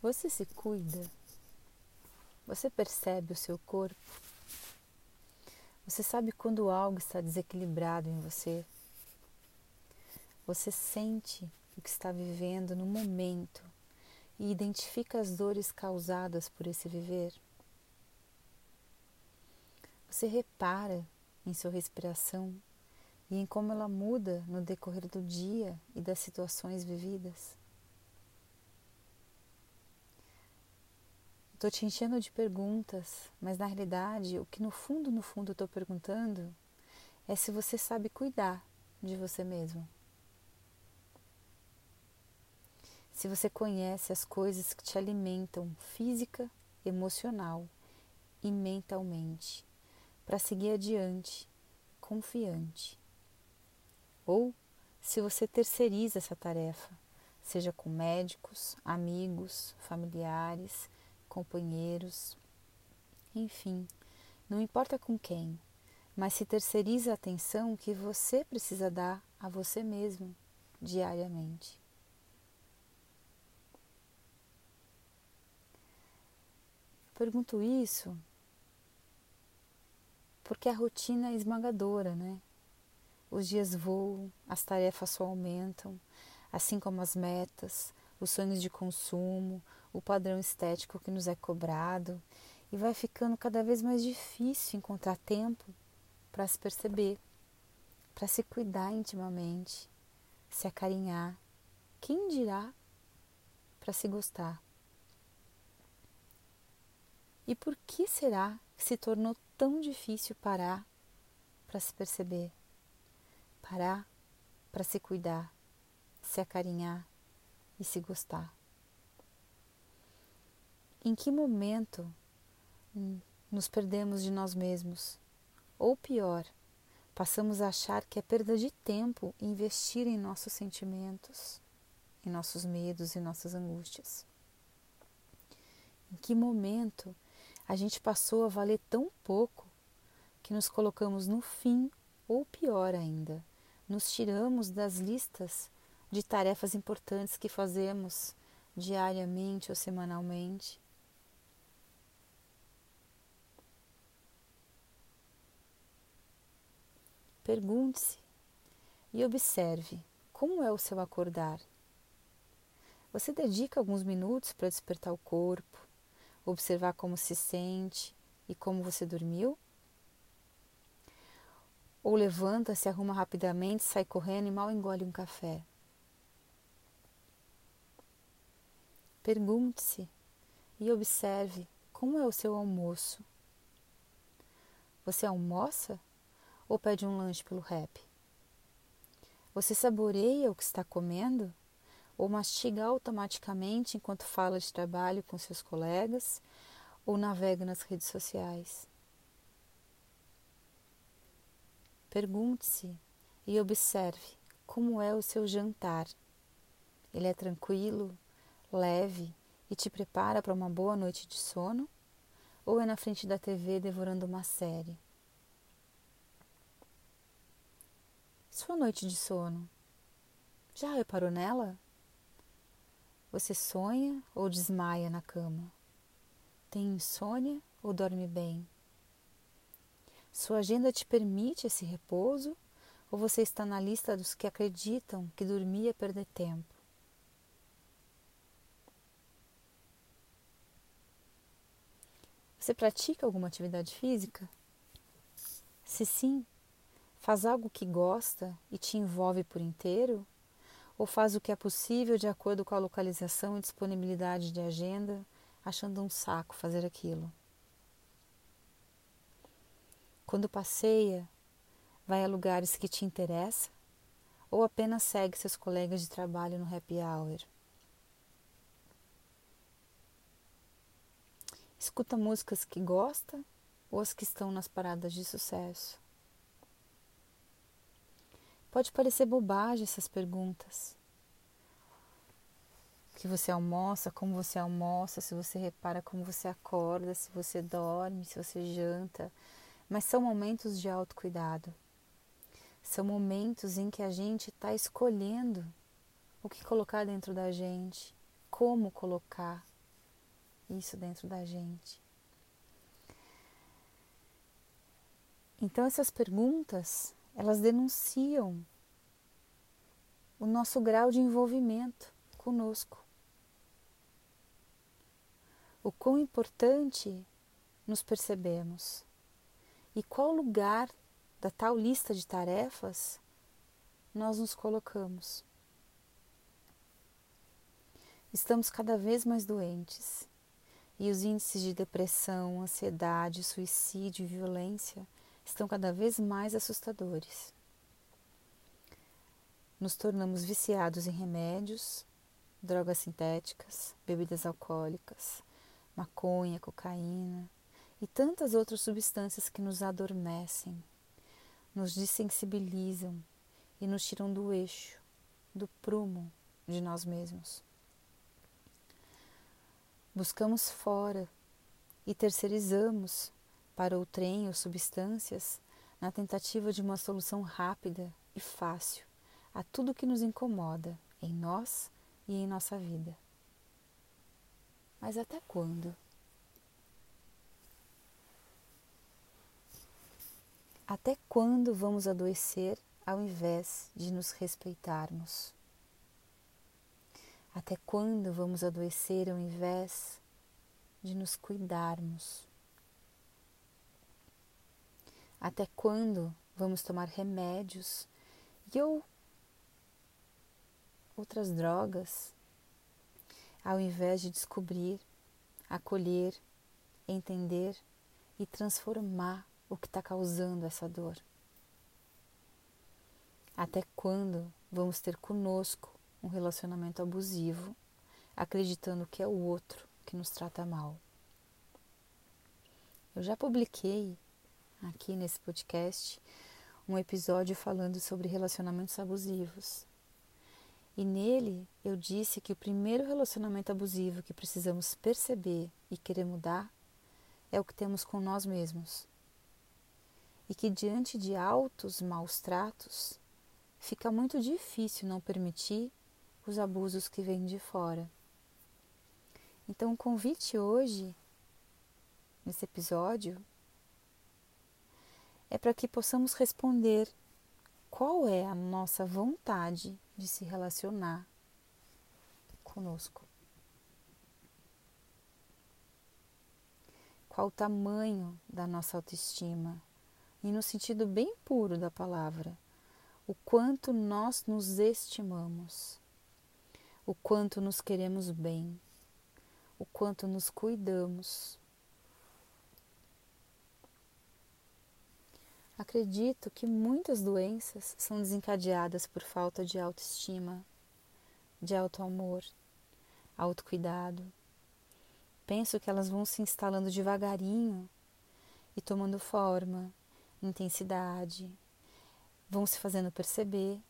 Você se cuida? Você percebe o seu corpo? Você sabe quando algo está desequilibrado em você? Você sente o que está vivendo no momento e identifica as dores causadas por esse viver? Você repara em sua respiração e em como ela muda no decorrer do dia e das situações vividas? Estou te enchendo de perguntas, mas na realidade o que no fundo, no fundo estou perguntando é se você sabe cuidar de você mesmo. Se você conhece as coisas que te alimentam física, emocional e mentalmente para seguir adiante, confiante. Ou se você terceiriza essa tarefa, seja com médicos, amigos, familiares, companheiros, enfim, não importa com quem, mas se terceiriza a atenção que você precisa dar a você mesmo diariamente. Pergunto isso porque a rotina é esmagadora, né? Os dias voam, as tarefas só aumentam, assim como as metas, os sonhos de consumo, o padrão estético que nos é cobrado, e vai ficando cada vez mais difícil encontrar tempo para se perceber, para se cuidar intimamente, se acarinhar. Quem dirá para se gostar? E por que será que se tornou tão difícil parar para se perceber? Parar para se cuidar, se acarinhar e se gostar. Em que momento nos perdemos de nós mesmos? Ou pior, passamos a achar que é perda de tempo investir em nossos sentimentos, em nossos medos e nossas angústias? Em que momento a gente passou a valer tão pouco que nos colocamos no fim, ou pior ainda, nos tiramos das listas de tarefas importantes que fazemos diariamente ou semanalmente Pergunte-se e observe como é o seu acordar. Você dedica alguns minutos para despertar o corpo, observar como se sente e como você dormiu? Ou levanta, se arruma rapidamente, sai correndo e mal engole um café? Pergunte-se e observe como é o seu almoço. Você almoça ou pede um lanche pelo rap? Você saboreia o que está comendo ou mastiga automaticamente enquanto fala de trabalho com seus colegas ou navega nas redes sociais? Pergunte-se e observe como é o seu jantar. Ele é tranquilo, leve e te prepara para uma boa noite de sono? Ou é na frente da TV devorando uma série? Sua noite de sono. Já reparou nela? Você sonha ou desmaia na cama? Tem insônia ou dorme bem? Sua agenda te permite esse repouso ou você está na lista dos que acreditam que dormir é perder tempo? Você pratica alguma atividade física? Se sim, Faz algo que gosta e te envolve por inteiro? Ou faz o que é possível de acordo com a localização e disponibilidade de agenda, achando um saco fazer aquilo? Quando passeia, vai a lugares que te interessam? Ou apenas segue seus colegas de trabalho no happy hour? Escuta músicas que gosta ou as que estão nas paradas de sucesso? Pode parecer bobagem essas perguntas. Que você almoça, como você almoça, se você repara como você acorda, se você dorme, se você janta. Mas são momentos de autocuidado. São momentos em que a gente está escolhendo o que colocar dentro da gente, como colocar isso dentro da gente. Então essas perguntas, elas denunciam o nosso grau de envolvimento conosco. O quão importante nos percebemos e qual lugar da tal lista de tarefas nós nos colocamos. Estamos cada vez mais doentes e os índices de depressão, ansiedade, suicídio e violência estão cada vez mais assustadores. Nos tornamos viciados em remédios, drogas sintéticas, bebidas alcoólicas, maconha, cocaína e tantas outras substâncias que nos adormecem, nos desensibilizam e nos tiram do eixo, do prumo de nós mesmos. Buscamos fora e terceirizamos para o trem ou substâncias na tentativa de uma solução rápida e fácil a tudo que nos incomoda em nós e em nossa vida. Mas até quando? Até quando vamos adoecer ao invés de nos respeitarmos? Até quando vamos adoecer ao invés de nos cuidarmos? Até quando vamos tomar remédios e ou outras drogas ao invés de descobrir, acolher, entender e transformar o que está causando essa dor? Até quando vamos ter conosco um relacionamento abusivo, acreditando que é o outro que nos trata mal. Eu já publiquei aqui nesse podcast um episódio falando sobre relacionamentos abusivos. E nele eu disse que o primeiro relacionamento abusivo que precisamos perceber e querer mudar é o que temos com nós mesmos. E que diante de altos maus tratos, fica muito difícil não permitir os abusos que vêm de fora. Então, o convite hoje, nesse episódio, é para que possamos responder qual é a nossa vontade de se relacionar conosco. Qual o tamanho da nossa autoestima, e no sentido bem puro da palavra, o quanto nós nos estimamos o quanto nos queremos bem, o quanto nos cuidamos. Acredito que muitas doenças são desencadeadas por falta de autoestima, de auto-amor, autocuidado. Penso que elas vão se instalando devagarinho e tomando forma, intensidade, vão se fazendo perceber,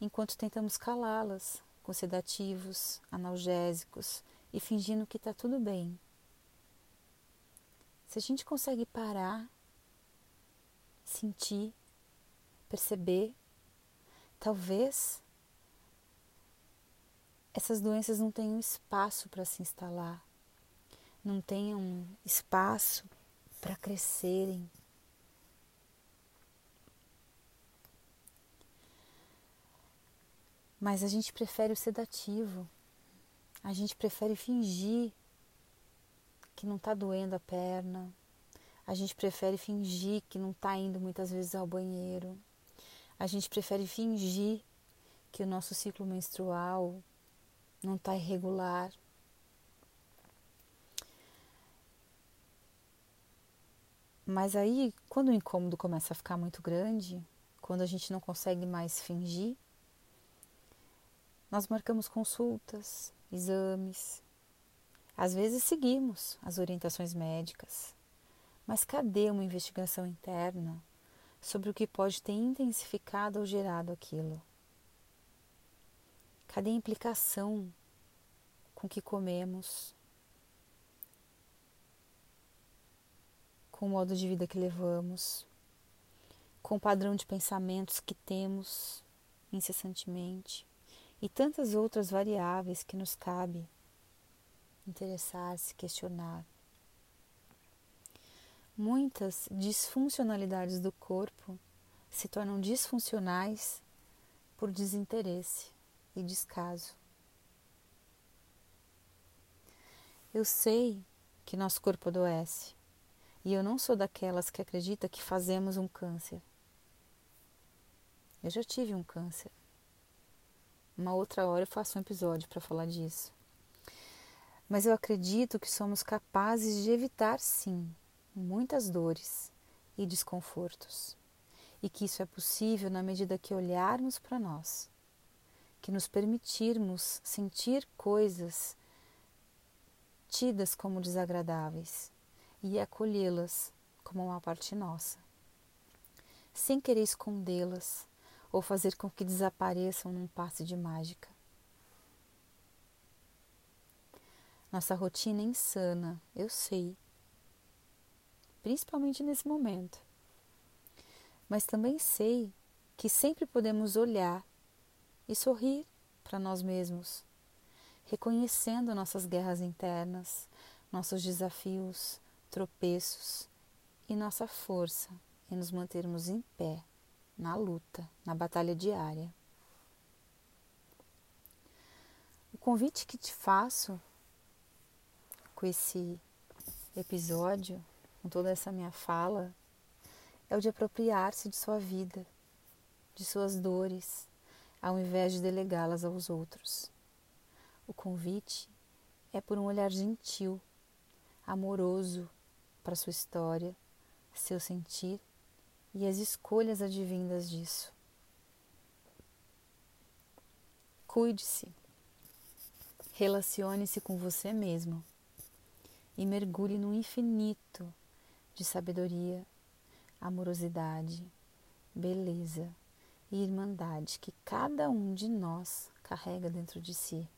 enquanto tentamos calá-las com sedativos, analgésicos e fingindo que está tudo bem. Se a gente consegue parar, sentir, perceber, talvez essas doenças não tenham espaço para se instalar, não tenham espaço para crescerem, Mas a gente prefere o sedativo. A gente prefere fingir que não está doendo a perna. A gente prefere fingir que não está indo muitas vezes ao banheiro. A gente prefere fingir que o nosso ciclo menstrual não está irregular. Mas aí, quando o incômodo começa a ficar muito grande, quando a gente não consegue mais fingir, nós marcamos consultas, exames. Às vezes seguimos as orientações médicas. Mas cadê uma investigação interna sobre o que pode ter intensificado ou gerado aquilo? Cadê a implicação com o que comemos, com o modo de vida que levamos, com o padrão de pensamentos que temos incessantemente? e tantas outras variáveis que nos cabe interessar-se, questionar. Muitas disfuncionalidades do corpo se tornam disfuncionais por desinteresse e descaso. Eu sei que nosso corpo adoece e eu não sou daquelas que acredita que fazemos um câncer. Eu já tive um câncer. Uma outra hora eu faço um episódio para falar disso. Mas eu acredito que somos capazes de evitar, sim, muitas dores e desconfortos. E que isso é possível na medida que olharmos para nós, que nos permitirmos sentir coisas tidas como desagradáveis e acolhê-las como uma parte nossa, sem querer escondê-las ou fazer com que desapareçam num passe de mágica. Nossa rotina é insana, eu sei, principalmente nesse momento. Mas também sei que sempre podemos olhar e sorrir para nós mesmos, reconhecendo nossas guerras internas, nossos desafios, tropeços e nossa força em nos mantermos em pé na luta, na batalha diária. O convite que te faço com esse episódio, com toda essa minha fala, é o de apropriar-se de sua vida, de suas dores, ao invés de delegá-las aos outros. O convite é por um olhar gentil, amoroso para sua história, seu sentir e as escolhas advindas disso. Cuide-se, relacione-se com você mesmo e mergulhe no infinito de sabedoria, amorosidade, beleza e irmandade que cada um de nós carrega dentro de si.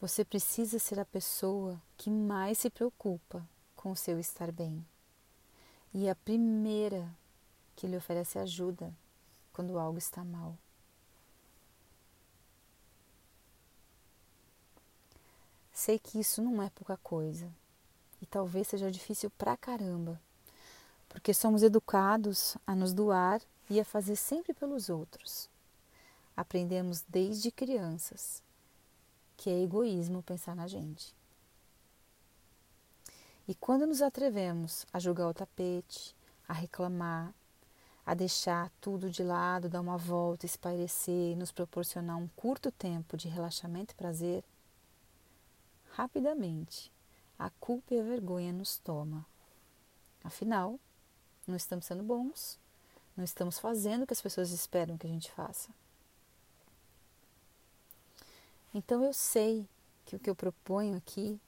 Você precisa ser a pessoa que mais se preocupa com o seu estar bem e a primeira que lhe oferece ajuda quando algo está mal. Sei que isso não é pouca coisa e talvez seja difícil pra caramba, porque somos educados a nos doar e a fazer sempre pelos outros. Aprendemos desde crianças que é egoísmo pensar na gente. E quando nos atrevemos a jogar o tapete, a reclamar, a deixar tudo de lado, dar uma volta, espairecer e nos proporcionar um curto tempo de relaxamento e prazer, rapidamente a culpa e a vergonha nos toma. Afinal, não estamos sendo bons, não estamos fazendo o que as pessoas esperam que a gente faça. Então eu sei que o que eu proponho aqui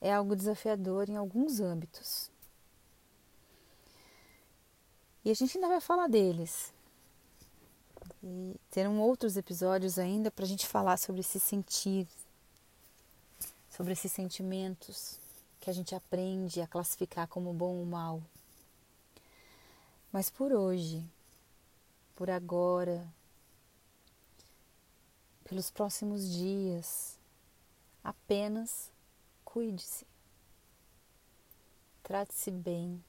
é algo desafiador em alguns âmbitos. E a gente ainda vai falar deles. E terão outros episódios ainda para a gente falar sobre esse sentir, sobre esses sentimentos que a gente aprende a classificar como bom ou mal. Mas por hoje, por agora, pelos próximos dias, apenas Cuide-se. Trate-se bem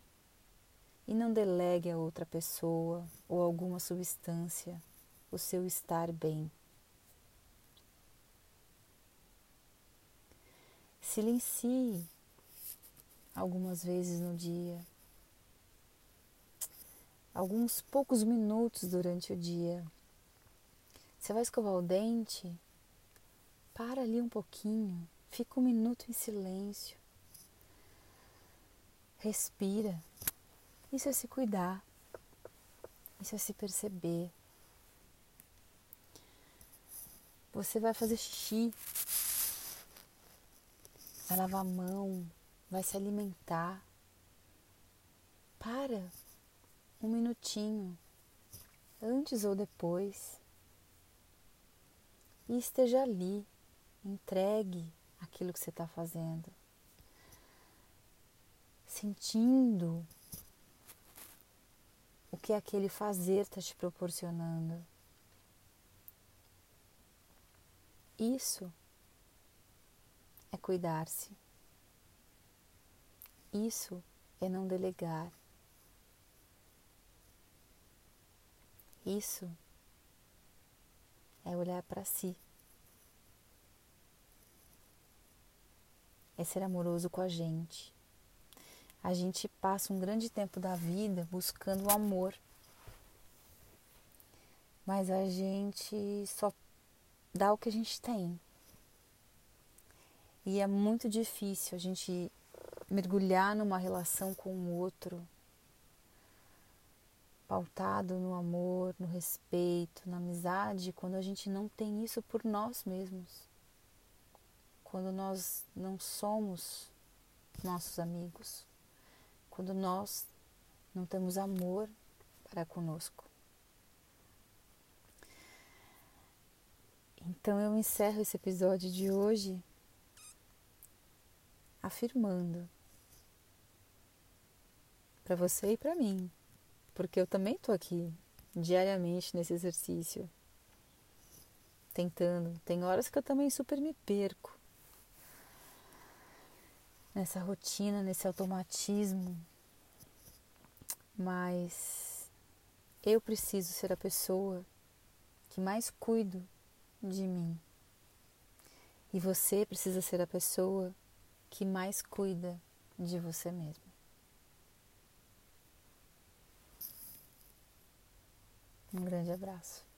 e não delegue a outra pessoa ou alguma substância o seu estar bem. Silencie algumas vezes no dia, alguns poucos minutos durante o dia. Você vai escovar o dente? Para ali um pouquinho Fica um minuto em silêncio. Respira. Isso é se cuidar. Isso é se perceber. Você vai fazer xixi. Vai lavar a mão. Vai se alimentar. Para um minutinho, antes ou depois, e esteja ali, entregue aquilo que você está fazendo, sentindo o que aquele fazer está te proporcionando. Isso é cuidar-se. Isso é não delegar. Isso é olhar para si. É ser amoroso com a gente. A gente passa um grande tempo da vida buscando o amor. Mas a gente só dá o que a gente tem. E é muito difícil a gente mergulhar numa relação com o outro pautado no amor, no respeito, na amizade, quando a gente não tem isso por nós mesmos. Quando nós não somos nossos amigos. Quando nós não temos amor para conosco. Então eu encerro esse episódio de hoje afirmando. Para você e para mim. Porque eu também estou aqui diariamente nesse exercício, tentando. Tem horas que eu também super me perco. Nessa rotina, nesse automatismo, mas eu preciso ser a pessoa que mais cuido de mim. E você precisa ser a pessoa que mais cuida de você mesmo. Um grande abraço.